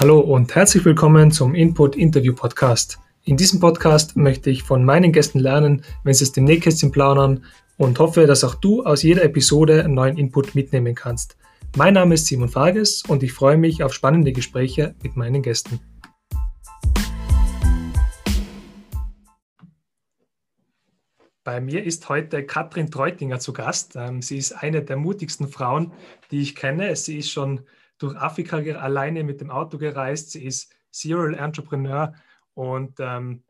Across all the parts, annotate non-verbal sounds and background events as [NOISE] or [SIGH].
Hallo und herzlich willkommen zum Input Interview Podcast. In diesem Podcast möchte ich von meinen Gästen lernen, wenn sie es dem Nähkästchen plaudern und hoffe, dass auch du aus jeder Episode einen neuen Input mitnehmen kannst. Mein Name ist Simon Farges und ich freue mich auf spannende Gespräche mit meinen Gästen. Bei mir ist heute Katrin Treutinger zu Gast. Ähm, sie ist eine der mutigsten Frauen, die ich kenne. Sie ist schon durch Afrika alleine mit dem Auto gereist. Sie ist Serial Entrepreneur und ähm,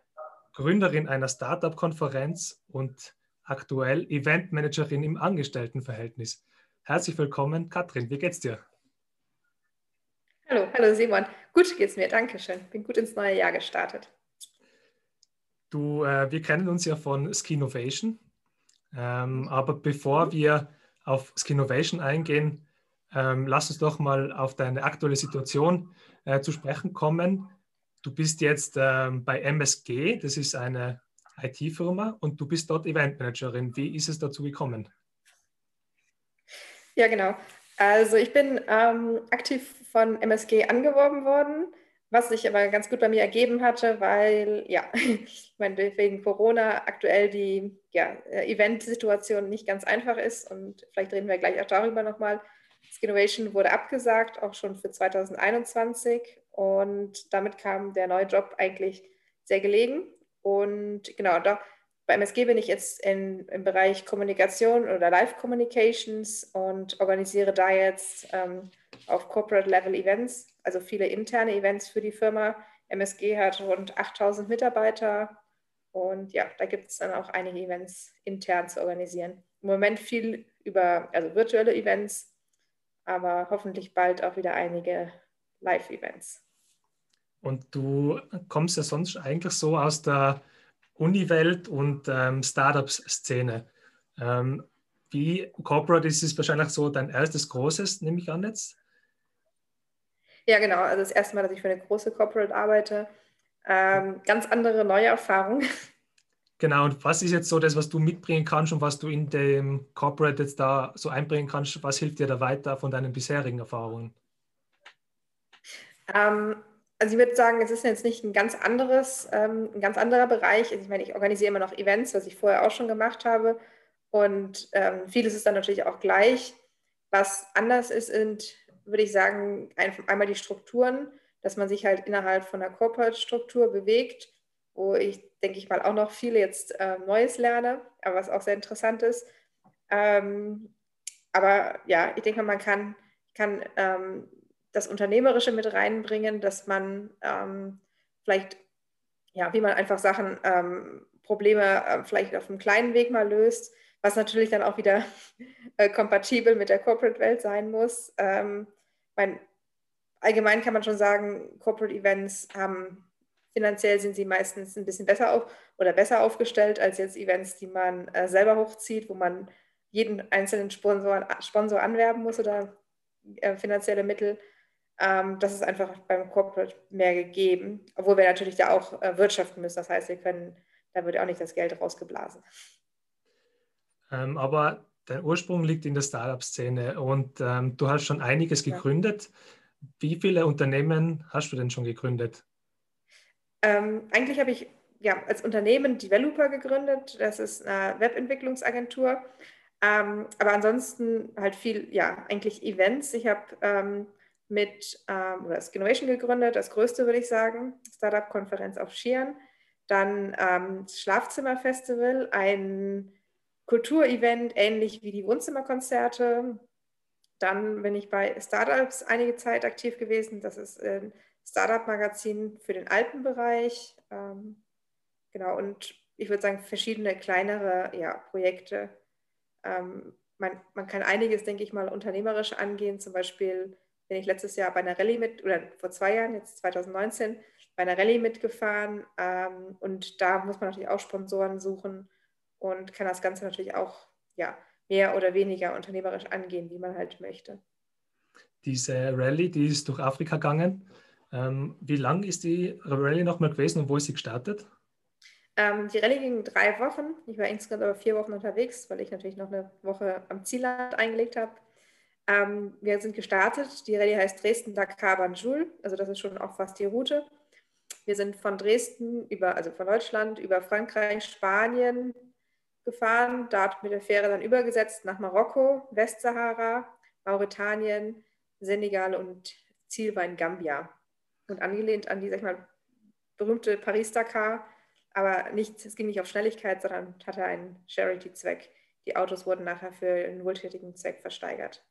Gründerin einer Startup-Konferenz und aktuell Eventmanagerin im Angestelltenverhältnis. Herzlich willkommen, Katrin. Wie geht's dir? Hallo, hallo Simon. Gut geht's mir, danke schön. Bin gut ins neue Jahr gestartet. Du, äh, wir kennen uns ja von Skinovation. Ähm, aber bevor wir auf Skinovation eingehen, ähm, lass uns doch mal auf deine aktuelle Situation äh, zu sprechen kommen. Du bist jetzt ähm, bei MSG, das ist eine IT-Firma, und du bist dort Eventmanagerin. Wie ist es dazu gekommen? Ja, genau. Also ich bin ähm, aktiv von MSG angeworben worden, was sich aber ganz gut bei mir ergeben hatte, weil, ja, [LAUGHS] ich meine, wegen Corona aktuell die ja, Event-Situation nicht ganz einfach ist und vielleicht reden wir gleich auch darüber nochmal. Skinnovation wurde abgesagt, auch schon für 2021 und damit kam der neue Job eigentlich sehr gelegen. Und genau, da, bei MSG bin ich jetzt in, im Bereich Kommunikation oder Live Communications und organisiere da jetzt ähm, auf Corporate Level Events, also viele interne Events für die Firma. MSG hat rund 8000 Mitarbeiter und ja, da gibt es dann auch einige Events intern zu organisieren. Im Moment viel über also virtuelle Events, aber hoffentlich bald auch wieder einige Live-Events. Und du kommst ja sonst eigentlich so aus der Uni-Welt und ähm, Startups-Szene. Ähm, wie Corporate ist es wahrscheinlich so dein erstes großes, nehme ich an jetzt? Ja, genau. Also das erste Mal, dass ich für eine große Corporate arbeite. Ähm, ganz andere neue Erfahrung. Genau, und was ist jetzt so das, was du mitbringen kannst und was du in dem Corporate jetzt da so einbringen kannst? Was hilft dir da weiter von deinen bisherigen Erfahrungen? Ähm, also ich würde sagen, es ist jetzt nicht ein ganz anderes, ähm, ein ganz anderer Bereich. Also ich meine, ich organisiere immer noch Events, was ich vorher auch schon gemacht habe. Und ähm, vieles ist dann natürlich auch gleich. Was anders ist, sind, würde ich sagen, ein, einmal die Strukturen, dass man sich halt innerhalb von der Corporate-Struktur bewegt wo ich, denke ich mal, auch noch viel jetzt äh, Neues lerne, aber was auch sehr interessant ist. Ähm, aber ja, ich denke, man kann, kann ähm, das Unternehmerische mit reinbringen, dass man ähm, vielleicht, ja, wie man einfach Sachen, ähm, Probleme äh, vielleicht auf einem kleinen Weg mal löst, was natürlich dann auch wieder [LAUGHS] äh, kompatibel mit der Corporate-Welt sein muss. Ähm, mein, allgemein kann man schon sagen, Corporate Events haben Finanziell sind sie meistens ein bisschen besser auf oder besser aufgestellt als jetzt Events, die man äh, selber hochzieht, wo man jeden einzelnen Sponsor, Sponsor anwerben muss oder äh, finanzielle Mittel. Ähm, das ist einfach beim Corporate mehr gegeben, obwohl wir natürlich da auch äh, wirtschaften müssen. Das heißt, wir können, da wird auch nicht das Geld rausgeblasen. Ähm, aber dein Ursprung liegt in der Startup-Szene und ähm, du hast schon einiges gegründet. Ja. Wie viele Unternehmen hast du denn schon gegründet? Ähm, eigentlich habe ich ja, als Unternehmen Developer gegründet. Das ist eine Webentwicklungsagentur. Ähm, aber ansonsten halt viel, ja, eigentlich Events. Ich habe ähm, mit ähm, oder Skinnovation gegründet, das größte würde ich sagen, Startup-Konferenz auf Skiern. Dann ähm, Schlafzimmerfestival, ein Kulturevent, ähnlich wie die Wohnzimmerkonzerte. Dann bin ich bei Startups einige Zeit aktiv gewesen. Das ist ein Startup-Magazin für den Alpenbereich. Ähm, genau, und ich würde sagen, verschiedene kleinere ja, Projekte. Ähm, man, man kann einiges, denke ich mal, unternehmerisch angehen. Zum Beispiel bin ich letztes Jahr bei einer Rallye mit, oder vor zwei Jahren, jetzt 2019, bei einer Rallye mitgefahren. Ähm, und da muss man natürlich auch Sponsoren suchen und kann das Ganze natürlich auch ja, mehr oder weniger unternehmerisch angehen, wie man halt möchte. Diese Rallye, die ist durch Afrika gegangen. Ähm, wie lang ist die Rallye nochmal gewesen und wo ist sie gestartet? Ähm, die Rallye ging drei Wochen. Ich war insgesamt aber vier Wochen unterwegs, weil ich natürlich noch eine Woche am Zielland eingelegt habe. Ähm, wir sind gestartet. Die Rallye heißt Dresden-Dakar-Banjul. Also das ist schon auch fast die Route. Wir sind von Dresden über, also von Deutschland über Frankreich, Spanien gefahren, dort mit der Fähre dann übergesetzt nach Marokko, Westsahara, Mauretanien, Senegal und Ziel war in Gambia. Und angelehnt an die, sag ich mal, berühmte Paris-Dakar, aber nicht, es ging nicht auf Schnelligkeit, sondern hatte einen Charity-Zweck. Die Autos wurden nachher für einen wohltätigen Zweck versteigert.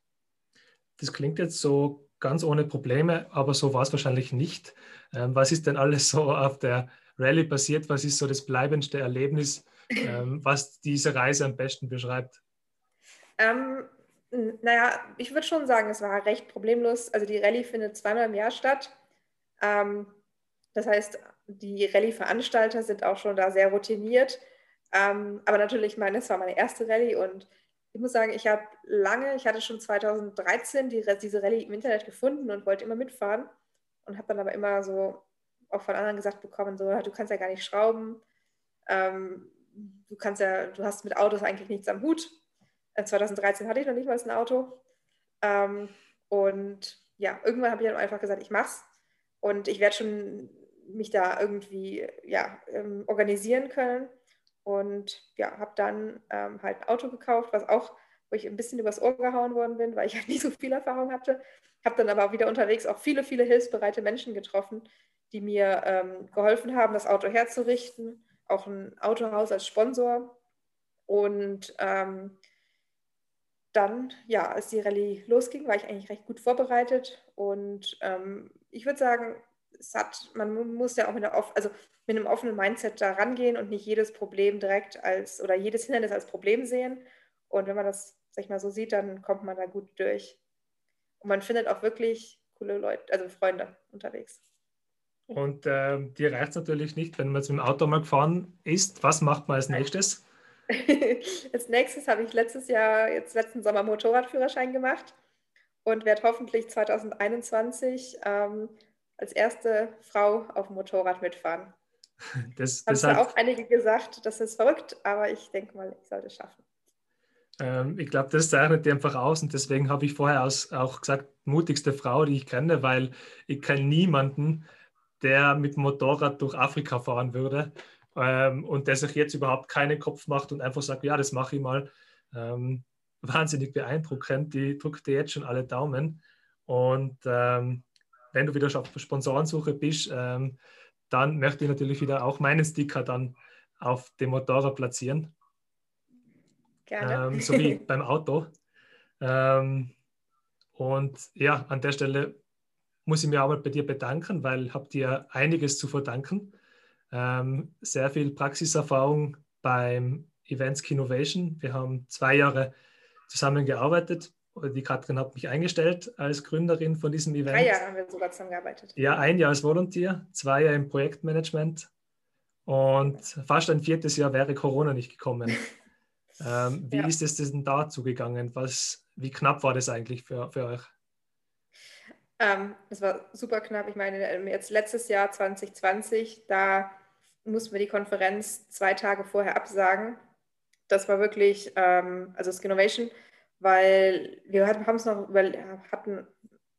Das klingt jetzt so ganz ohne Probleme, aber so war es wahrscheinlich nicht. Ähm, was ist denn alles so auf der Rallye passiert? Was ist so das bleibendste Erlebnis, ähm, was diese Reise am besten beschreibt? Ähm, naja, ich würde schon sagen, es war recht problemlos. Also die Rallye findet zweimal im Jahr statt. Ähm, das heißt, die Rallye-Veranstalter sind auch schon da sehr routiniert. Ähm, aber natürlich, meine, es war meine erste Rallye und ich muss sagen, ich habe lange, ich hatte schon 2013 die, diese Rallye im Internet gefunden und wollte immer mitfahren und habe dann aber immer so auch von anderen gesagt bekommen, so, du kannst ja gar nicht schrauben, ähm, du kannst ja, du hast mit Autos eigentlich nichts am Hut. 2013 äh, hatte ich noch nicht mal ein Auto. Ähm, und ja, irgendwann habe ich dann einfach gesagt, ich mach's und ich werde schon mich da irgendwie ja, ähm, organisieren können. Und ja, habe dann ähm, halt ein Auto gekauft, was auch, wo ich ein bisschen übers Ohr gehauen worden bin, weil ich halt [LAUGHS] nicht so viel Erfahrung hatte. Habe dann aber wieder unterwegs auch viele, viele hilfsbereite Menschen getroffen, die mir ähm, geholfen haben, das Auto herzurichten. Auch ein Autohaus als Sponsor. Und ähm, dann, ja, als die Rallye losging, war ich eigentlich recht gut vorbereitet. Und ähm, ich würde sagen, es hat, man muss ja auch mit, einer, also mit einem offenen Mindset da rangehen und nicht jedes Problem direkt als oder jedes Hindernis als Problem sehen. Und wenn man das, sag ich mal, so sieht, dann kommt man da gut durch. Und man findet auch wirklich coole Leute, also Freunde unterwegs. Und äh, dir reicht es natürlich nicht, wenn man jetzt mit dem Auto mal gefahren ist. Was macht man als nächstes? [LAUGHS] als nächstes habe ich letztes Jahr, jetzt letzten Sommer Motorradführerschein gemacht und werde hoffentlich 2021 ähm, als erste Frau auf dem Motorrad mitfahren. [LAUGHS] Das, das haben auch einige gesagt, das ist verrückt, aber ich denke mal, ich sollte es schaffen. Ähm, ich glaube, das zeichnet die einfach aus und deswegen habe ich vorher aus, auch gesagt, mutigste Frau, die ich kenne, weil ich kenne niemanden, der mit dem Motorrad durch Afrika fahren würde ähm, und der sich jetzt überhaupt keinen Kopf macht und einfach sagt, ja, das mache ich mal. Ähm, wahnsinnig beeindruckend, die drückt dir jetzt schon alle Daumen und ähm, wenn du wieder auf Sponsorensuche bist, ähm, dann möchte ich natürlich wieder auch meinen Sticker dann auf dem Motorrad platzieren. Gerne. Ähm, [LAUGHS] so wie beim Auto. Ähm, und ja, an der Stelle muss ich mich auch mal bei dir bedanken, weil ich habe dir einiges zu verdanken. Ähm, sehr viel Praxiserfahrung beim Events Innovation. Wir haben zwei Jahre zusammengearbeitet die Katrin hat mich eingestellt als Gründerin von diesem Event. Drei Jahre haben wir sogar zusammengearbeitet. Ja, ein Jahr als Volunteer, zwei Jahre im Projektmanagement und fast ein viertes Jahr wäre Corona nicht gekommen. [LAUGHS] ähm, wie ja. ist es denn dazu gegangen? Was, wie knapp war das eigentlich für, für euch? Ähm, das war super knapp. Ich meine, jetzt letztes Jahr 2020, da mussten wir die Konferenz zwei Tage vorher absagen. Das war wirklich, ähm, also Skinnovation weil wir haben es noch über, hatten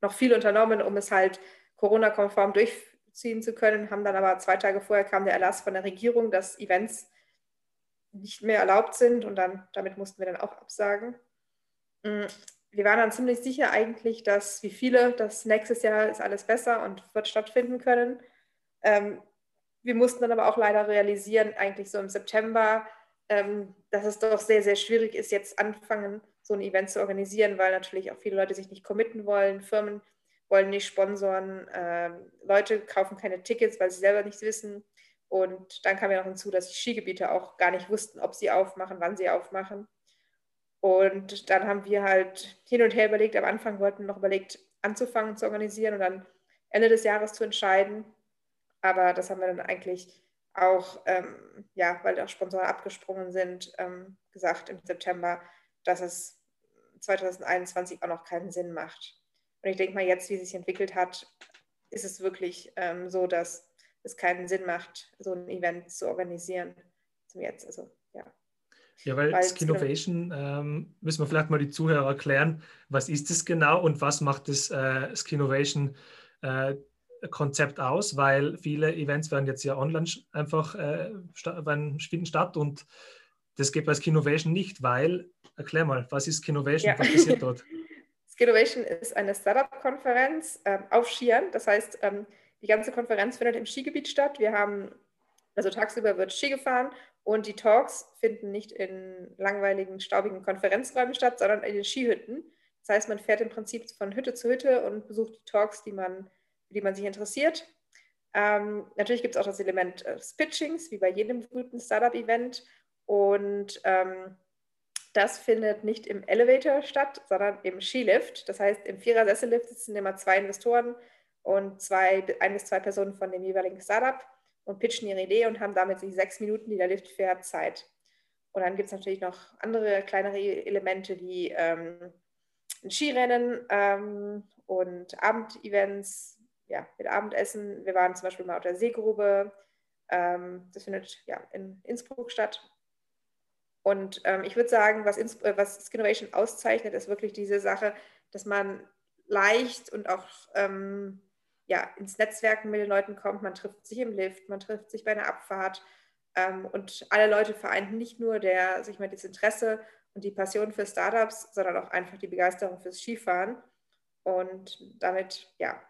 noch viel unternommen, um es halt Corona-konform durchziehen zu können, haben dann aber zwei Tage vorher kam der Erlass von der Regierung, dass Events nicht mehr erlaubt sind und dann damit mussten wir dann auch absagen. Mm, wir waren dann ziemlich sicher eigentlich, dass wie viele, dass nächstes Jahr ist alles besser und wird stattfinden können. Ähm, wir mussten dann aber auch leider realisieren, eigentlich so im September, ähm, dass es doch sehr, sehr schwierig ist, jetzt anfangen, so ein Event zu organisieren, weil natürlich auch viele Leute sich nicht committen wollen, Firmen wollen nicht sponsoren, äh, Leute kaufen keine Tickets, weil sie selber nichts wissen. Und dann kam ja noch hinzu, dass die Skigebiete auch gar nicht wussten, ob sie aufmachen, wann sie aufmachen. Und dann haben wir halt hin und her überlegt. Am Anfang wollten wir noch überlegt, anzufangen zu organisieren und dann Ende des Jahres zu entscheiden. Aber das haben wir dann eigentlich auch, ähm, ja, weil auch Sponsoren abgesprungen sind, ähm, gesagt im September, dass es 2021 auch noch keinen Sinn macht. Und ich denke mal, jetzt, wie es sich entwickelt hat, ist es wirklich ähm, so, dass es keinen Sinn macht, so ein Event zu organisieren zum Jetzt. Also, ja. Ja, weil, weil Skinovation, ähm, müssen wir vielleicht mal die Zuhörer erklären, was ist das genau und was macht das äh, Skinovation äh, Konzept aus, weil viele Events werden jetzt ja online einfach äh, finden statt und das geht bei Skinovation nicht, weil, erklär mal, was ist Skinovation, ja. was passiert dort? [LAUGHS] Skinovation ist eine Startup-Konferenz äh, auf Skiern, das heißt, ähm, die ganze Konferenz findet im Skigebiet statt. Wir haben, also tagsüber wird Ski gefahren und die Talks finden nicht in langweiligen, staubigen Konferenzräumen statt, sondern in den Skihütten. Das heißt, man fährt im Prinzip von Hütte zu Hütte und besucht die Talks, die man für die man sich interessiert. Ähm, natürlich gibt es auch das Element äh, des Pitchings, wie bei jedem guten Startup-Event. Und ähm, das findet nicht im Elevator statt, sondern im Skilift. Das heißt, im Vierer-Sessellift sitzen immer zwei Investoren und zwei, ein bis zwei Personen von dem jeweiligen Startup und pitchen ihre Idee und haben damit die sechs Minuten, die der Lift fährt, Zeit. Und dann gibt es natürlich noch andere kleinere Elemente wie ähm, ein Skirennen ähm, und Abendevents, ja, mit Abendessen. Wir waren zum Beispiel mal auf der Seegrube. Ähm, das findet ja in Innsbruck statt. Und ähm, ich würde sagen, was, Ins äh, was Skinnovation auszeichnet, ist wirklich diese Sache, dass man leicht und auch ähm, ja, ins Netzwerken mit den Leuten kommt. Man trifft sich im Lift, man trifft sich bei einer Abfahrt. Ähm, und alle Leute vereinten nicht nur der, sich mal das Interesse und die Passion für Startups, sondern auch einfach die Begeisterung fürs Skifahren. Und damit ja,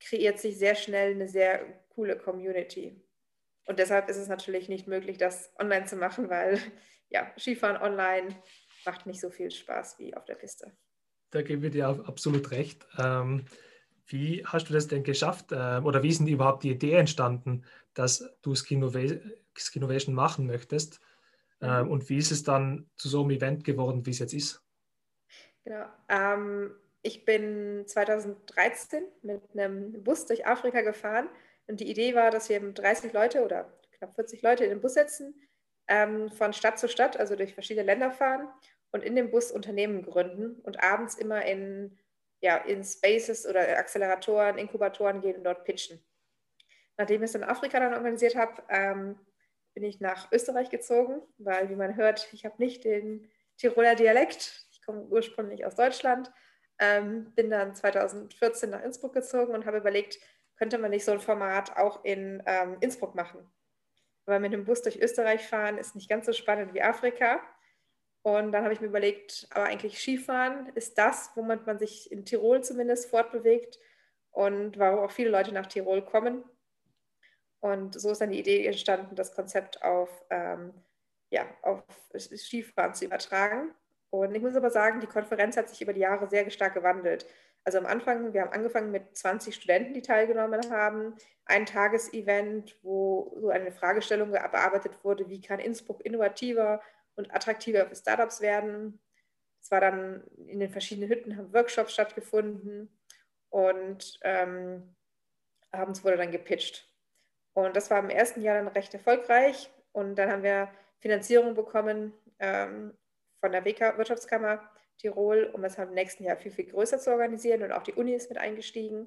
kreiert sich sehr schnell eine sehr coole Community. Und deshalb ist es natürlich nicht möglich, das online zu machen, weil [LAUGHS] ja, Skifahren online macht nicht so viel Spaß wie auf der Piste. Da gebe ich dir absolut recht. Ähm, wie hast du das denn geschafft äh, oder wie ist denn überhaupt die Idee entstanden, dass du Skinovation machen möchtest? Äh, und wie ist es dann zu so einem Event geworden, wie es jetzt ist? Genau. Ähm, ich bin 2013 mit einem Bus durch Afrika gefahren und die Idee war, dass wir 30 Leute oder knapp 40 Leute in den Bus setzen, ähm, von Stadt zu Stadt, also durch verschiedene Länder fahren und in dem Bus Unternehmen gründen und abends immer in, ja, in Spaces oder Acceleratoren, Inkubatoren gehen und dort pitchen. Nachdem ich es in Afrika dann organisiert habe, ähm, bin ich nach Österreich gezogen, weil, wie man hört, ich habe nicht den Tiroler Dialekt. Ich komme ursprünglich aus Deutschland ähm, bin dann 2014 nach Innsbruck gezogen und habe überlegt, könnte man nicht so ein Format auch in ähm, Innsbruck machen. Aber mit dem Bus durch Österreich fahren ist nicht ganz so spannend wie Afrika. Und dann habe ich mir überlegt, aber eigentlich Skifahren ist das, womit man sich in Tirol zumindest fortbewegt und warum auch viele Leute nach Tirol kommen. Und so ist dann die Idee entstanden, das Konzept auf, ähm, ja, auf Skifahren zu übertragen. Und ich muss aber sagen, die Konferenz hat sich über die Jahre sehr stark gewandelt. Also am Anfang, wir haben angefangen mit 20 Studenten, die teilgenommen haben, ein Tagesevent, wo so eine Fragestellung bearbeitet wurde, wie kann Innsbruck innovativer und attraktiver für Startups werden. Es war dann in den verschiedenen Hütten, haben Workshops stattgefunden und ähm, abends wurde dann gepitcht. Und das war im ersten Jahr dann recht erfolgreich und dann haben wir Finanzierung bekommen ähm, von der WK Wirtschaftskammer Tirol, um es halt im nächsten Jahr viel, viel größer zu organisieren. Und auch die Uni ist mit eingestiegen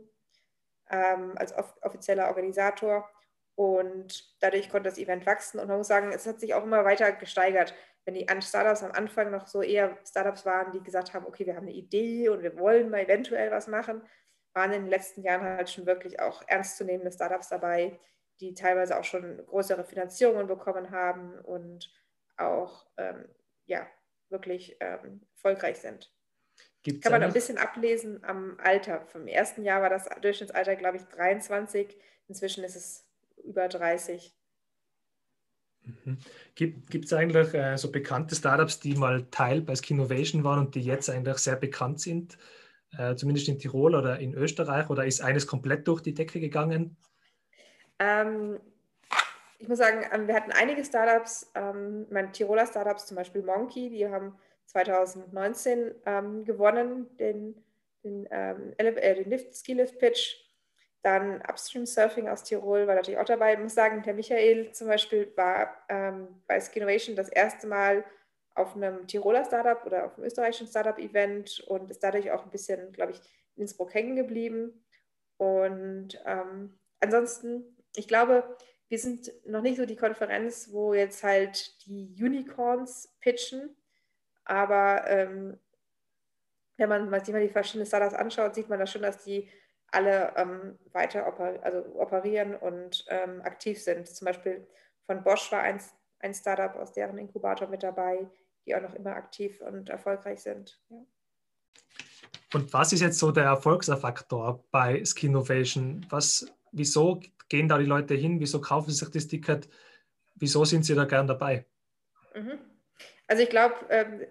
ähm, als off offizieller Organisator. Und dadurch konnte das Event wachsen. Und man muss sagen, es hat sich auch immer weiter gesteigert. Wenn die Startups am Anfang noch so eher Startups waren, die gesagt haben, okay, wir haben eine Idee und wir wollen mal eventuell was machen, waren in den letzten Jahren halt schon wirklich auch ernstzunehmende Startups dabei, die teilweise auch schon größere Finanzierungen bekommen haben und auch ähm, ja, wirklich ähm, erfolgreich sind. Gibt's Kann man ein bisschen ablesen am Alter. Vom ersten Jahr war das Durchschnittsalter, glaube ich, 23. Inzwischen ist es über 30. Mhm. Gibt es eigentlich äh, so bekannte Startups, die mal Teil bei Skinovation waren und die jetzt eigentlich sehr bekannt sind, äh, zumindest in Tirol oder in Österreich? Oder ist eines komplett durch die Decke gegangen? Ähm, ich muss sagen, ähm, wir hatten einige Startups, ähm, meine Tiroler Startups, zum Beispiel Monkey, die haben 2019 ähm, gewonnen, den, den, ähm, äh, den Lift, Ski Lift Pitch. Dann Upstream Surfing aus Tirol war natürlich auch dabei. Ich muss sagen, der Michael zum Beispiel war ähm, bei Skinovation das erste Mal auf einem Tiroler Startup oder auf einem österreichischen Startup-Event und ist dadurch auch ein bisschen, glaube ich, in Innsbruck hängen geblieben. Und ähm, ansonsten, ich glaube, wir sind noch nicht so die Konferenz, wo jetzt halt die Unicorns pitchen, aber ähm, wenn man sich mal die verschiedenen Startups anschaut, sieht man da schon, dass die alle ähm, weiter oper also operieren und ähm, aktiv sind. Zum Beispiel von Bosch war ein, ein Startup aus deren Inkubator mit dabei, die auch noch immer aktiv und erfolgreich sind. Ja. Und was ist jetzt so der Erfolgsfaktor bei Skinnovation? Was, wieso gehen da die Leute hin? Wieso kaufen sie sich das Ticket? Wieso sind sie da gern dabei? Mhm. Also ich glaube, ähm,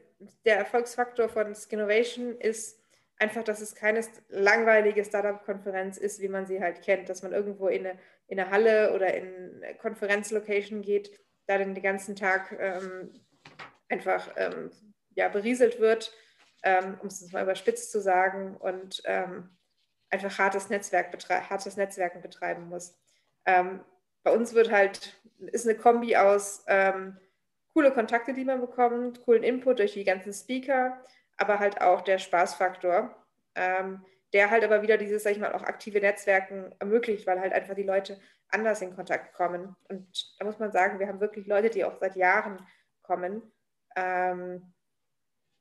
der Erfolgsfaktor von Skinnovation ist einfach, dass es keine langweilige Startup-Konferenz ist, wie man sie halt kennt, dass man irgendwo in eine, in eine Halle oder in eine Konferenzlocation geht, da dann den ganzen Tag ähm, einfach ähm, ja, berieselt wird, ähm, um es mal überspitzt zu sagen, und ähm, einfach hartes, Netzwerk hartes Netzwerken betreiben muss. Ähm, bei uns wird halt, ist eine Kombi aus ähm, coole Kontakte, die man bekommt, coolen Input durch die ganzen Speaker, aber halt auch der Spaßfaktor, ähm, der halt aber wieder dieses, sag ich mal, auch aktive Netzwerken ermöglicht, weil halt einfach die Leute anders in Kontakt kommen. Und da muss man sagen, wir haben wirklich Leute, die auch seit Jahren kommen ähm,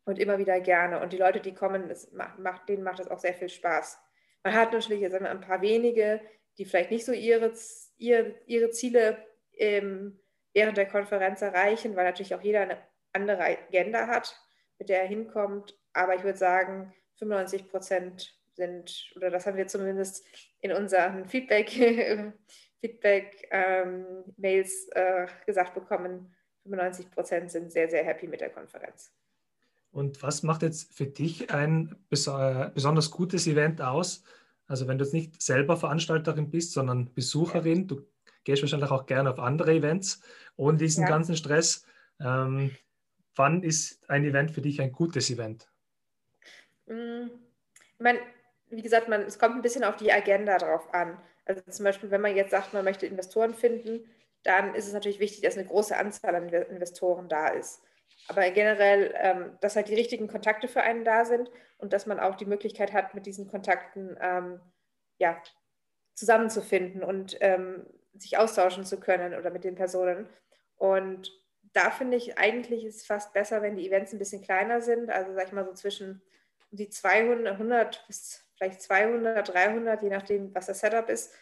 und immer wieder gerne. Und die Leute, die kommen, es macht, denen macht es auch sehr viel Spaß. Man hat natürlich jetzt ein paar wenige, die vielleicht nicht so ihre, ihre, ihre Ziele ähm, während der Konferenz erreichen, weil natürlich auch jeder eine andere Agenda hat, mit der er hinkommt. Aber ich würde sagen, 95 Prozent sind, oder das haben wir zumindest in unseren Feedback, [LAUGHS] Feedback ähm, äh, gesagt bekommen, 95 Prozent sind sehr, sehr happy mit der Konferenz. Und was macht jetzt für dich ein besonders gutes Event aus? Also wenn du jetzt nicht selber Veranstalterin bist, sondern Besucherin, du gehst wahrscheinlich auch gerne auf andere Events ohne diesen ja. ganzen Stress. Ähm, wann ist ein Event für dich ein gutes Event? Mm, ich meine, wie gesagt, man, es kommt ein bisschen auf die Agenda drauf an. Also zum Beispiel, wenn man jetzt sagt, man möchte Investoren finden, dann ist es natürlich wichtig, dass eine große Anzahl an Investoren da ist. Aber generell, ähm, dass halt die richtigen Kontakte für einen da sind und dass man auch die Möglichkeit hat, mit diesen Kontakten ähm, ja, zusammenzufinden und ähm, sich austauschen zu können oder mit den Personen. Und da finde ich eigentlich ist es fast besser, wenn die Events ein bisschen kleiner sind. Also sag ich mal so zwischen die 200, 100 bis vielleicht 200, 300, je nachdem, was das Setup ist.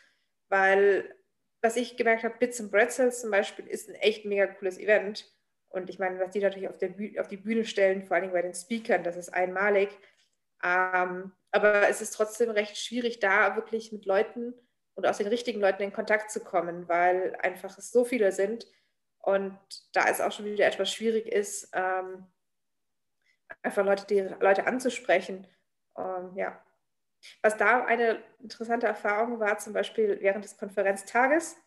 Weil was ich gemerkt habe, Bits and Bretzels zum Beispiel ist ein echt mega cooles Event. Und ich meine, was die natürlich auf, auf die Bühne stellen, vor allem bei den Speakern, das ist einmalig. Ähm, aber es ist trotzdem recht schwierig, da wirklich mit Leuten und aus den richtigen Leuten in Kontakt zu kommen, weil einfach es so viele sind und da es auch schon wieder etwas schwierig ist, ähm, einfach Leute, die Leute anzusprechen. Ähm, ja. Was da eine interessante Erfahrung war, zum Beispiel während des Konferenztages,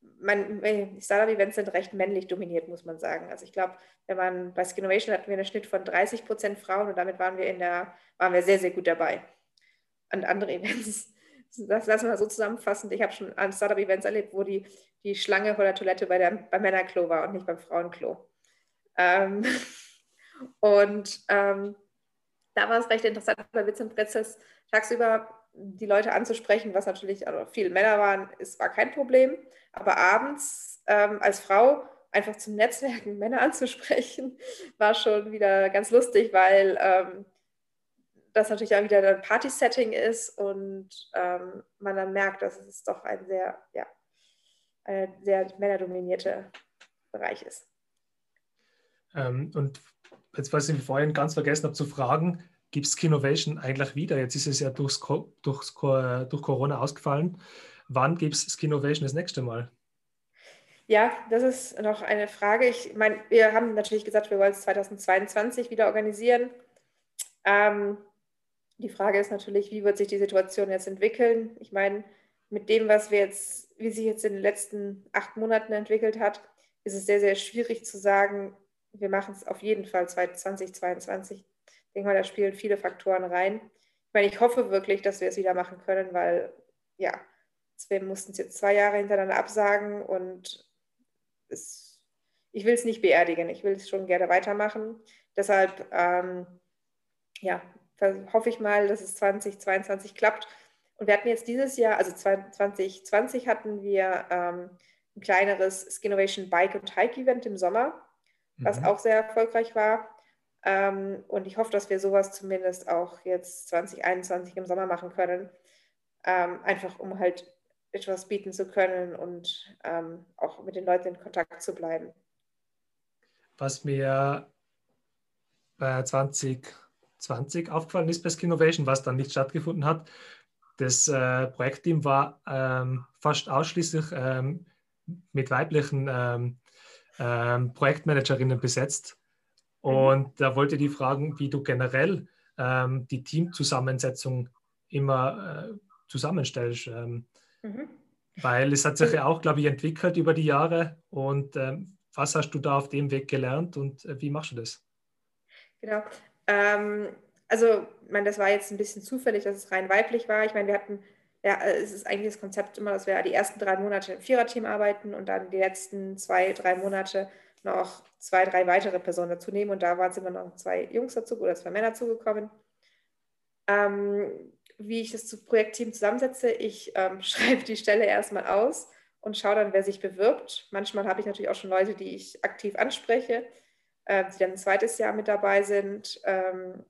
die Startup-Events sind recht männlich dominiert, muss man sagen. Also ich glaube, wenn man bei Skinnovation hatten wir einen Schnitt von 30 Prozent Frauen und damit waren wir in der, waren wir sehr, sehr gut dabei. Und andere [LAUGHS] Events, das lassen wir so zusammenfassen. Ich habe schon an Startup-Events erlebt, wo die, die Schlange vor der Toilette bei der, beim Männerklo war und nicht beim Frauenklo. Ähm, [LAUGHS] und ähm, da war es recht interessant, bei Witz und Pretzels tagsüber die Leute anzusprechen, was natürlich also viele Männer waren, ist, war kein Problem. Aber abends ähm, als Frau einfach zum Netzwerken [LAUGHS] Männer anzusprechen, war schon wieder ganz lustig, weil ähm, das natürlich auch wieder ein Party-Setting ist und ähm, man dann merkt, dass es doch ein sehr, ja, ein sehr männerdominierter Bereich ist. Ähm, und jetzt, was ich vorhin ganz vergessen habe zu fragen, gibt es Kinovation eigentlich wieder? Jetzt ist es ja durchs, durchs, durch Corona ausgefallen. Wann gibt es Skinovation das nächste Mal? Ja, das ist noch eine Frage. Ich meine, wir haben natürlich gesagt, wir wollen es 2022 wieder organisieren. Ähm, die Frage ist natürlich, wie wird sich die Situation jetzt entwickeln? Ich meine, mit dem, was wir jetzt, wie sich jetzt in den letzten acht Monaten entwickelt hat, ist es sehr, sehr schwierig zu sagen, wir machen es auf jeden Fall 2022 denke mal, da spielen viele Faktoren rein. Ich meine, ich hoffe wirklich, dass wir es wieder machen können, weil ja, wir mussten es jetzt zwei Jahre hintereinander absagen und es, ich will es nicht beerdigen. Ich will es schon gerne weitermachen. Deshalb ähm, ja, hoffe ich mal, dass es 2022 klappt. Und wir hatten jetzt dieses Jahr, also 2020 hatten wir ähm, ein kleineres Skinnovation Bike und Hike Event im Sommer, was mhm. auch sehr erfolgreich war. Ähm, und ich hoffe, dass wir sowas zumindest auch jetzt 2021 im Sommer machen können. Ähm, einfach um halt etwas bieten zu können und ähm, auch mit den Leuten in Kontakt zu bleiben. Was mir bei 2020 aufgefallen ist bei Skinnovation, was dann nicht stattgefunden hat, das äh, Projektteam war ähm, fast ausschließlich ähm, mit weiblichen ähm Projektmanagerinnen besetzt. Mhm. Und da wollte ich fragen, wie du generell ähm, die Teamzusammensetzung immer äh, zusammenstellst. Ähm, mhm. Weil es hat sich ja auch, glaube ich, entwickelt über die Jahre. Und was hast du da auf dem Weg gelernt und äh, wie machst du das? Genau. Ähm, also, ich meine, das war jetzt ein bisschen zufällig, dass es rein weiblich war. Ich meine, wir hatten, ja, es ist eigentlich das Konzept immer, dass wir die ersten drei Monate im Viererteam arbeiten und dann die letzten zwei, drei Monate noch zwei, drei weitere Personen dazu nehmen. Und da waren immer noch zwei Jungs dazu oder zwei Männer zugekommen. Ähm, wie ich das Projektteam zusammensetze, ich ähm, [LAUGHS] schreibe die Stelle erstmal aus und schaue dann, wer sich bewirbt. Manchmal habe ich natürlich auch schon Leute, die ich aktiv anspreche, äh, die dann ein zweites Jahr mit dabei sind. Ähm,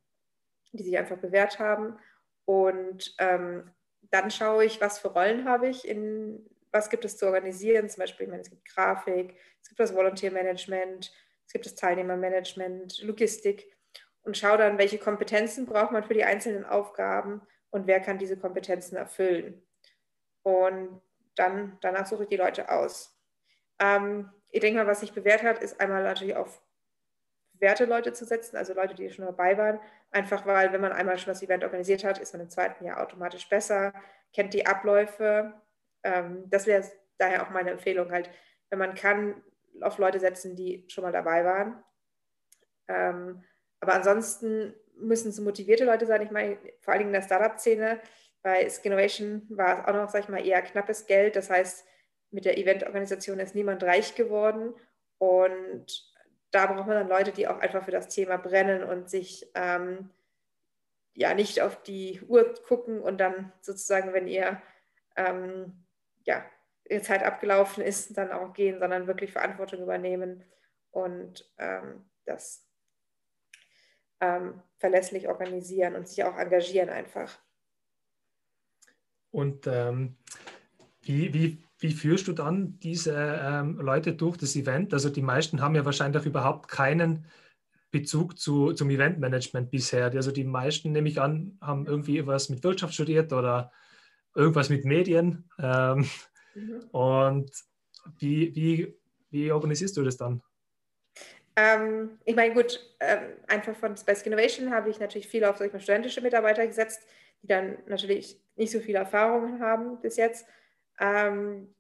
die sich einfach bewährt haben. Und ähm, dann schaue ich, was für Rollen habe ich, in, was gibt es zu organisieren. Zum Beispiel, ich meine, es gibt Grafik, es gibt das Volunteer Management, es gibt das Teilnehmermanagement, Logistik und schaue dann, welche Kompetenzen braucht man für die einzelnen Aufgaben und wer kann diese Kompetenzen erfüllen. Und dann, danach suche ich die Leute aus. Ähm, ich denke mal, was sich bewährt hat, ist einmal natürlich auf bewährte Leute zu setzen, also Leute, die schon dabei waren. Einfach weil, wenn man einmal schon das Event organisiert hat, ist man im zweiten Jahr automatisch besser, kennt die Abläufe. Ähm, das wäre daher auch meine Empfehlung, halt, wenn man kann, auf Leute setzen, die schon mal dabei waren. Ähm, aber ansonsten müssen es motivierte Leute sein. Ich meine, vor allen Dingen in der Startup-Szene, bei Skinnovation war es auch noch, sag ich mal, eher knappes Geld. Das heißt, mit der Eventorganisation ist niemand reich geworden. Und da braucht man dann Leute, die auch einfach für das Thema brennen und sich ähm, ja nicht auf die Uhr gucken und dann sozusagen, wenn ihr ähm, ja, ihre Zeit abgelaufen ist, dann auch gehen, sondern wirklich Verantwortung übernehmen und ähm, das ähm, verlässlich organisieren und sich auch engagieren einfach. Und ähm, wie, wie wie führst du dann diese ähm, Leute durch das Event? Also die meisten haben ja wahrscheinlich überhaupt keinen Bezug zu, zum Eventmanagement bisher. Also die meisten, nehme ich an, haben irgendwie was mit Wirtschaft studiert oder irgendwas mit Medien. Ähm, mhm. Und wie, wie, wie organisierst du das dann? Ähm, ich meine, gut, ähm, einfach von Space Innovation habe ich natürlich viel auf solche studentische Mitarbeiter gesetzt, die dann natürlich nicht so viel Erfahrung haben bis jetzt. Ähm,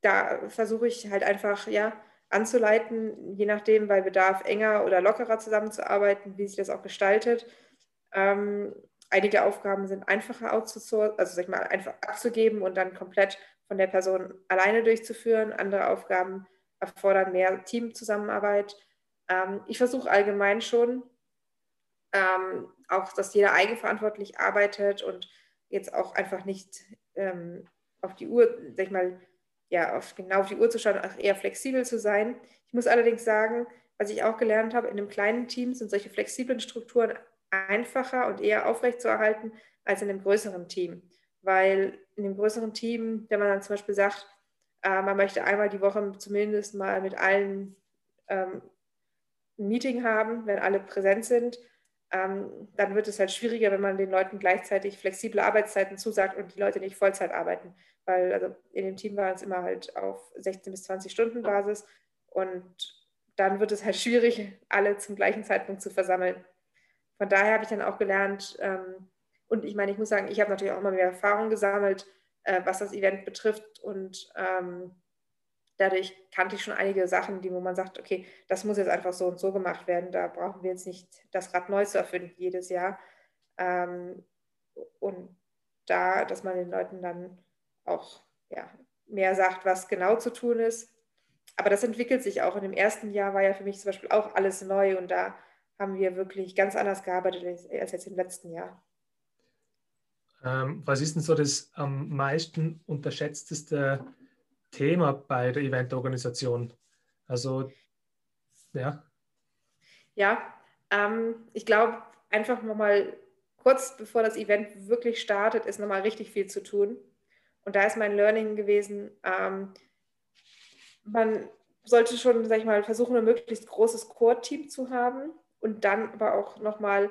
da versuche ich halt einfach ja, anzuleiten, je nachdem bei Bedarf enger oder lockerer zusammenzuarbeiten, wie sich das auch gestaltet. Ähm, einige Aufgaben sind einfacher outzusourcen, also sag ich mal, einfach abzugeben und dann komplett von der Person alleine durchzuführen. Andere Aufgaben erfordern mehr Teamzusammenarbeit. Ähm, ich versuche allgemein schon ähm, auch, dass jeder eigenverantwortlich arbeitet und jetzt auch einfach nicht ähm, auf die Uhr, sag ich mal, ja, auf, genau auf die Uhr zu schauen, auch eher flexibel zu sein. Ich muss allerdings sagen, was ich auch gelernt habe, in einem kleinen Team sind solche flexiblen Strukturen einfacher und eher aufrechtzuerhalten als in einem größeren Team. Weil in einem größeren Team, wenn man dann zum Beispiel sagt, äh, man möchte einmal die Woche zumindest mal mit allen ähm, ein Meeting haben, wenn alle präsent sind, ähm, dann wird es halt schwieriger, wenn man den Leuten gleichzeitig flexible Arbeitszeiten zusagt und die Leute nicht Vollzeit arbeiten. Weil also in dem Team war es immer halt auf 16 bis 20 Stunden Basis und dann wird es halt [LAUGHS] schwierig, alle zum gleichen Zeitpunkt zu versammeln. Von daher habe ich dann auch gelernt, ähm, und ich meine, ich muss sagen, ich habe natürlich auch immer mehr Erfahrung gesammelt, äh, was das Event betrifft und ähm, dadurch kannte ich schon einige Sachen, die, wo man sagt, okay, das muss jetzt einfach so und so gemacht werden. Da brauchen wir jetzt nicht das Rad neu zu erfinden jedes Jahr. Ähm, und da, dass man den Leuten dann auch ja, mehr sagt, was genau zu tun ist. Aber das entwickelt sich auch. In dem ersten Jahr war ja für mich zum Beispiel auch alles neu und da haben wir wirklich ganz anders gearbeitet als jetzt im letzten Jahr. Ähm, was ist denn so das am meisten unterschätzteste Thema bei der Eventorganisation? Also, ja. Ja, ähm, ich glaube, einfach nochmal kurz bevor das Event wirklich startet, ist nochmal richtig viel zu tun. Und da ist mein Learning gewesen, ähm, man sollte schon, sag ich mal, versuchen, ein möglichst großes Core-Team zu haben und dann aber auch nochmal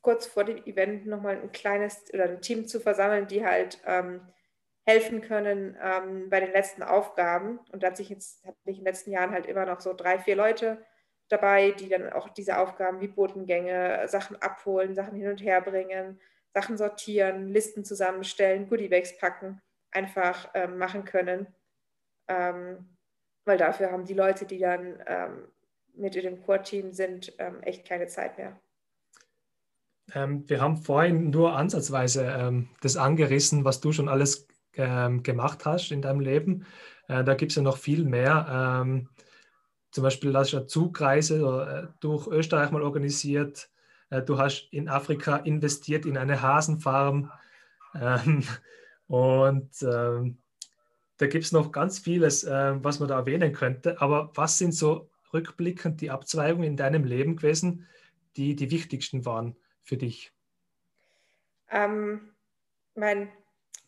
kurz vor dem Event nochmal ein kleines oder ein Team zu versammeln, die halt ähm, helfen können ähm, bei den letzten Aufgaben. Und da hat sich jetzt, hatte ich in den letzten Jahren halt immer noch so drei, vier Leute dabei, die dann auch diese Aufgaben wie Botengänge, Sachen abholen, Sachen hin und her bringen, Sachen sortieren, Listen zusammenstellen, Goodiebags packen, einfach ähm, machen können. Ähm, weil dafür haben die Leute, die dann ähm, mit dem Core-Team sind, ähm, echt keine Zeit mehr. Ähm, wir haben vorhin nur ansatzweise ähm, das angerissen, was du schon alles gemacht hast in deinem Leben. Äh, da gibt es ja noch viel mehr zum Beispiel hast du Zugreise äh, durch Österreich mal organisiert. Äh, du hast in Afrika investiert in eine Hasenfarm. Ähm, und ähm, da gibt es noch ganz vieles, äh, was man da erwähnen könnte. Aber was sind so rückblickend die Abzweigungen in deinem Leben gewesen, die die wichtigsten waren für dich? Ähm, mein,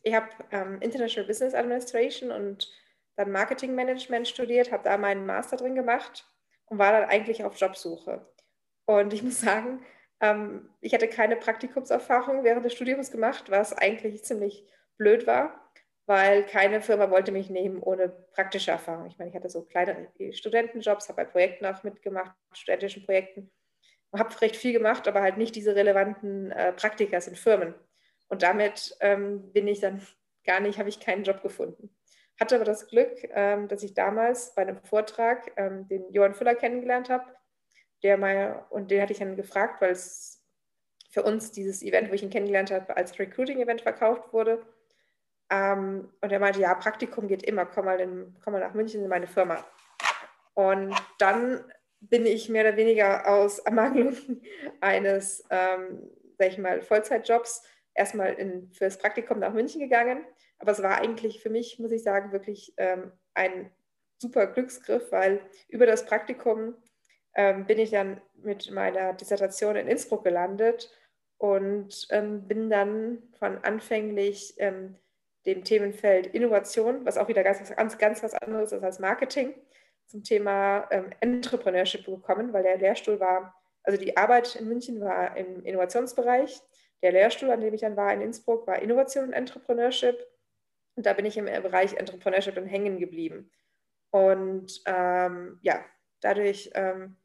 ich habe ähm, International Business Administration und dann Marketingmanagement studiert, habe da meinen Master drin gemacht und war dann eigentlich auf Jobsuche. Und ich [LAUGHS] muss sagen, ähm, ich hatte keine Praktikumserfahrung während des Studiums gemacht, was eigentlich ziemlich blöd war, weil keine Firma wollte mich nehmen ohne praktische Erfahrung. Ich meine, ich hatte so kleine Studentenjobs, habe bei Projekten auch mitgemacht, studentischen Projekten, habe recht viel gemacht, aber halt nicht diese relevanten äh, Praktikas in Firmen. Und damit ähm, bin ich dann [LAUGHS] gar nicht, habe ich keinen Job gefunden. Hatte aber das Glück, ähm, dass ich damals bei einem Vortrag ähm, den Johann Füller kennengelernt habe. Der mal, und den hatte ich dann gefragt, weil es für uns dieses Event, wo ich ihn kennengelernt habe, als Recruiting-Event verkauft wurde. Ähm, und er meinte, ja, Praktikum geht immer, komm mal, in, komm mal nach München in meine Firma. Und dann bin ich mehr oder weniger aus [LAUGHS] Ermangelung eines, ähm, sag ich mal, Vollzeitjobs erstmal in, fürs Praktikum nach München gegangen aber es war eigentlich für mich, muss ich sagen, wirklich ähm, ein super Glücksgriff, weil über das Praktikum ähm, bin ich dann mit meiner Dissertation in Innsbruck gelandet und ähm, bin dann von anfänglich ähm, dem Themenfeld Innovation, was auch wieder ganz, ganz, ganz was anderes ist als Marketing, zum Thema ähm, Entrepreneurship gekommen, weil der Lehrstuhl war, also die Arbeit in München war im Innovationsbereich. Der Lehrstuhl, an dem ich dann war in Innsbruck, war Innovation und Entrepreneurship. Und da bin ich im Bereich Entrepreneurship dann hängen geblieben. Und ähm, ja, dadurch ähm,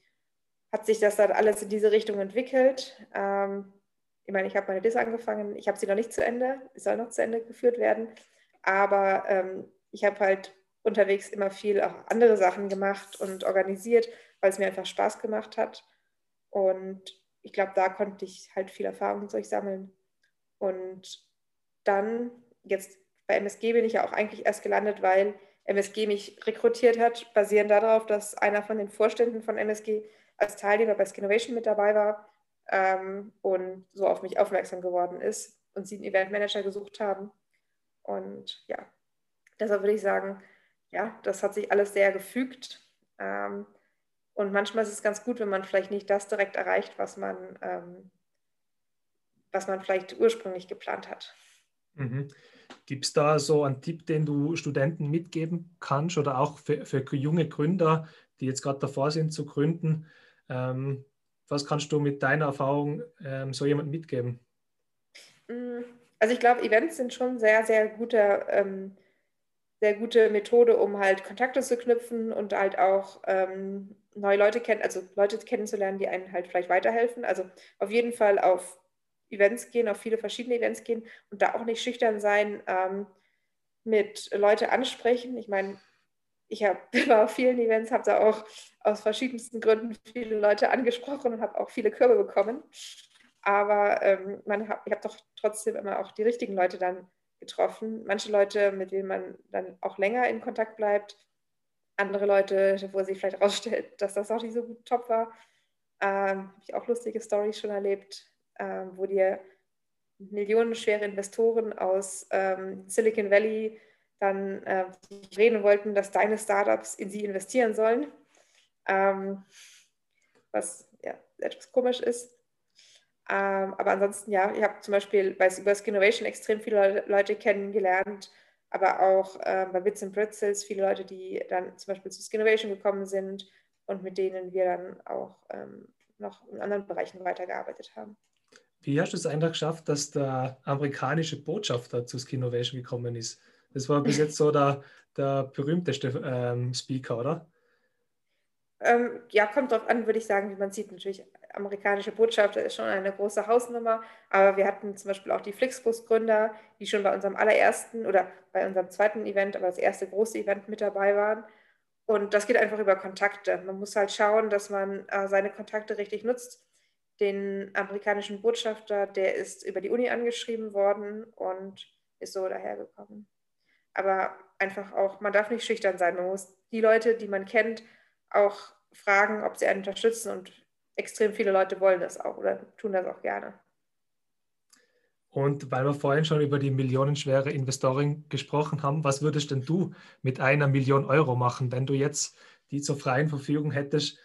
hat sich das dann alles in diese Richtung entwickelt. Ähm, ich meine, ich habe meine Dis angefangen, ich habe sie noch nicht zu Ende, soll noch zu Ende geführt werden. Aber ähm, ich habe halt unterwegs immer viel auch andere Sachen gemacht und organisiert, weil es mir einfach Spaß gemacht hat. Und ich glaube, da konnte ich halt viel Erfahrung durch sammeln. Und dann, jetzt bei MSG bin ich ja auch eigentlich erst gelandet, weil MSG mich rekrutiert hat, basierend darauf, dass einer von den Vorständen von MSG als Teilnehmer bei Skinnovation mit dabei war ähm, und so auf mich aufmerksam geworden ist und sie einen Eventmanager gesucht haben. Und ja, deshalb würde ich sagen, ja, das hat sich alles sehr gefügt. Ähm, und manchmal ist es ganz gut, wenn man vielleicht nicht das direkt erreicht, was man, ähm, was man vielleicht ursprünglich geplant hat. Mhm. Gibt es da so einen Tipp, den du Studenten mitgeben kannst oder auch für, für junge Gründer, die jetzt gerade davor sind zu gründen? Ähm, was kannst du mit deiner Erfahrung ähm, so jemandem mitgeben? Mm, also ich glaube, Events sind schon sehr, sehr gute, ähm, sehr gute Methode, um halt Kontakte zu knüpfen und halt auch ähm, neue Leute kennen, also Leute kennenzulernen, die einen halt vielleicht weiterhelfen. Also auf jeden Fall auf Events gehen, auf viele verschiedene Events gehen und da auch nicht schüchtern sein, ähm, mit Leute ansprechen. Ich meine, ich hab, [LAUGHS] war auf vielen Events, habe da auch aus verschiedensten Gründen viele Leute angesprochen und habe auch viele Körbe bekommen. Aber ähm, man hab, ich habe doch trotzdem immer auch die richtigen Leute dann getroffen. Manche Leute, mit denen man dann auch länger in Kontakt bleibt. Andere Leute, wo sich vielleicht herausstellt, dass das auch nicht so gut top war. Ähm, habe ich auch lustige Stories schon erlebt ähm, wo dir millionenschwere Investoren aus ähm, Silicon Valley dann äh, reden wollten, dass deine Startups in sie investieren sollen. Ähm, was ja, etwas komisch ist. Ähm, aber ansonsten, ja, ich habe zum Beispiel bei, über Skinnovation extrem viele Leute kennengelernt, aber auch äh, bei Bits and Pretzels viele Leute, die dann zum Beispiel zu Skinnovation gekommen sind und mit denen wir dann auch ähm, noch in anderen Bereichen weitergearbeitet haben. Wie hast du es eigentlich geschafft, dass der amerikanische Botschafter zu Skinnovation gekommen ist? Das war bis jetzt so der, der berühmteste ähm, Speaker, oder? Ähm, ja, kommt drauf an, würde ich sagen, wie man sieht. Natürlich, amerikanische Botschafter ist schon eine große Hausnummer, aber wir hatten zum Beispiel auch die Flixbus-Gründer, die schon bei unserem allerersten oder bei unserem zweiten Event, aber das erste große Event mit dabei waren. Und das geht einfach über Kontakte. Man muss halt schauen, dass man äh, seine Kontakte richtig nutzt. Den amerikanischen Botschafter, der ist über die Uni angeschrieben worden und ist so dahergekommen. Aber einfach auch, man darf nicht schüchtern sein. Man muss die Leute, die man kennt, auch fragen, ob sie einen unterstützen und extrem viele Leute wollen das auch oder tun das auch gerne. Und weil wir vorhin schon über die millionenschwere Investorin gesprochen haben, was würdest denn du mit einer Million Euro machen, wenn du jetzt die zur freien Verfügung hättest?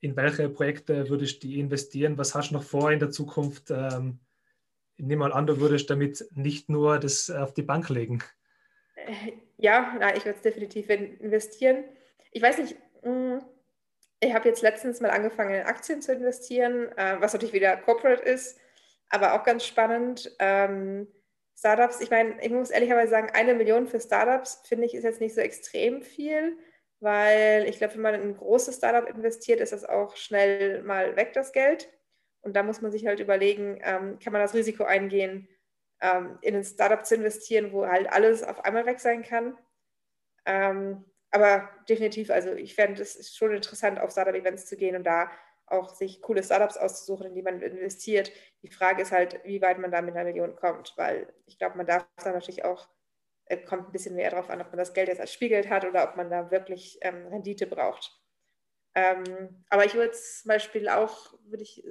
In welche Projekte würdest du die investieren? Was hast du noch vor in der Zukunft? Ähm, nimm mal an, du würdest damit nicht nur das auf die Bank legen. Ja, nein, ich würde es definitiv investieren. Ich weiß nicht, hm, ich habe jetzt letztens mal angefangen, in Aktien zu investieren, äh, was natürlich wieder Corporate ist, aber auch ganz spannend. Ähm, Startups, ich meine, ich muss ehrlicherweise sagen, eine Million für Startups finde ich ist jetzt nicht so extrem viel, weil ich glaube, wenn man in ein großes Startup investiert, ist das auch schnell mal weg, das Geld. Und da muss man sich halt überlegen, ähm, kann man das Risiko eingehen, ähm, in ein Startup zu investieren, wo halt alles auf einmal weg sein kann. Ähm, aber definitiv, also ich fände es schon interessant, auf Startup-Events zu gehen und da auch sich coole Startups auszusuchen, in die man investiert. Die Frage ist halt, wie weit man da mit einer Million kommt, weil ich glaube, man darf da natürlich auch, äh, kommt ein bisschen mehr darauf an, ob man das Geld jetzt als Spielgeld hat oder ob man da wirklich ähm, Rendite braucht. Ähm, aber ich würde zum Beispiel auch, würde ich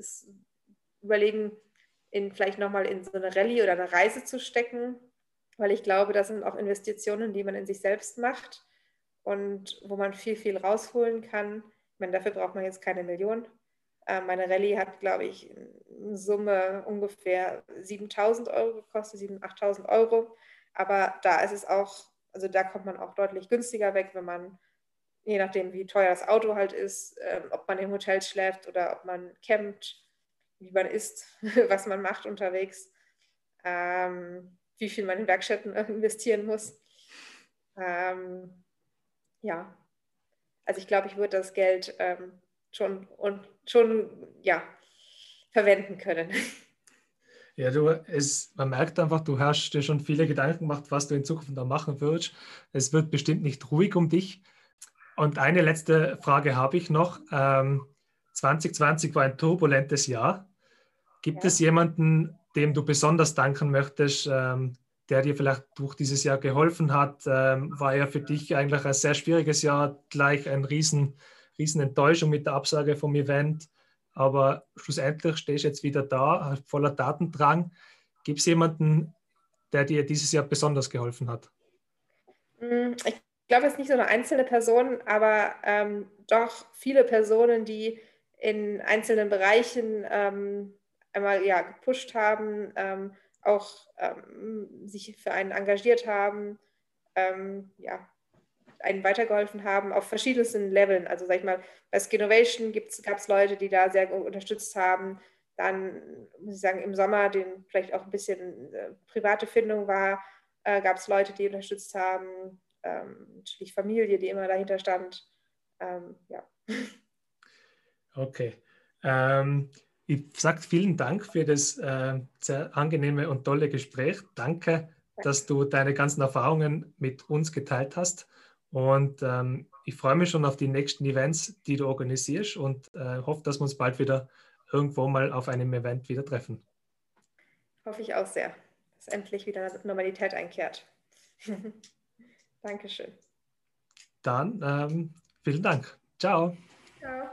überlegen, in vielleicht nochmal in so eine Rallye oder eine Reise zu stecken, weil ich glaube, das sind auch Investitionen, die man in sich selbst macht und wo man viel, viel rausholen kann. Ich meine, dafür braucht man jetzt keine Million. Äh, meine Rallye hat, glaube ich, in Summe ungefähr 7000 Euro gekostet, 7.000, 8.000 Euro. Aber da ist es auch, also da kommt man auch deutlich günstiger weg, wenn man, je nachdem, wie teuer das Auto halt ist, äh, ob man im Hotel schläft oder ob man campt, wie man isst, [LAUGHS] was man macht unterwegs, ähm, wie viel man in Werkstätten [LAUGHS] investieren muss. Ähm, ja, also ich glaube, ich würde das Geld ähm, schon und schon ja verwenden können. [LAUGHS] Ja, du, es, man merkt einfach, du hast dir schon viele Gedanken gemacht, was du in Zukunft da machen würdest. Es wird bestimmt nicht ruhig um dich. Und eine letzte Frage habe ich noch. Ähm, 2020 war ein turbulentes Jahr. Gibt ja. es jemanden, dem du besonders danken möchtest, ähm, der dir vielleicht durch dieses Jahr geholfen hat. Ähm, war ja für dich eigentlich ein sehr schwieriges Jahr, gleich eine riesen, riesen Enttäuschung mit der Absage vom Event. Aber schlussendlich stehst du jetzt wieder da, voller Datendrang. Gibt es jemanden, der dir dieses Jahr besonders geholfen hat? Mm, ich glaube, es ist nicht so eine einzelne Person, aber ähm, doch viele Personen, die in einzelnen Bereichen ähm, einmal ja, gepusht haben, ähm, auch ähm, sich für einen engagiert haben, ähm, ja, einen weitergeholfen haben auf verschiedensten Leveln. Also sag ich mal, bei Skinnovation gab es Leute, die da sehr unterstützt haben. Dann muss ich sagen, im Sommer, den vielleicht auch ein bisschen äh, private Findung war, äh, gab es Leute, die unterstützt haben. Ähm, natürlich Familie, die immer dahinter stand. Ähm, ja. [LAUGHS] Okay. Ähm, ich sage vielen Dank für das äh, sehr angenehme und tolle Gespräch. Danke, dass du deine ganzen Erfahrungen mit uns geteilt hast. Und ähm, ich freue mich schon auf die nächsten Events, die du organisierst und äh, hoffe, dass wir uns bald wieder irgendwo mal auf einem Event wieder treffen. Hoffe ich auch sehr, dass endlich wieder Normalität einkehrt. [LAUGHS] Dankeschön. Dann ähm, vielen Dank. Ciao. Ciao.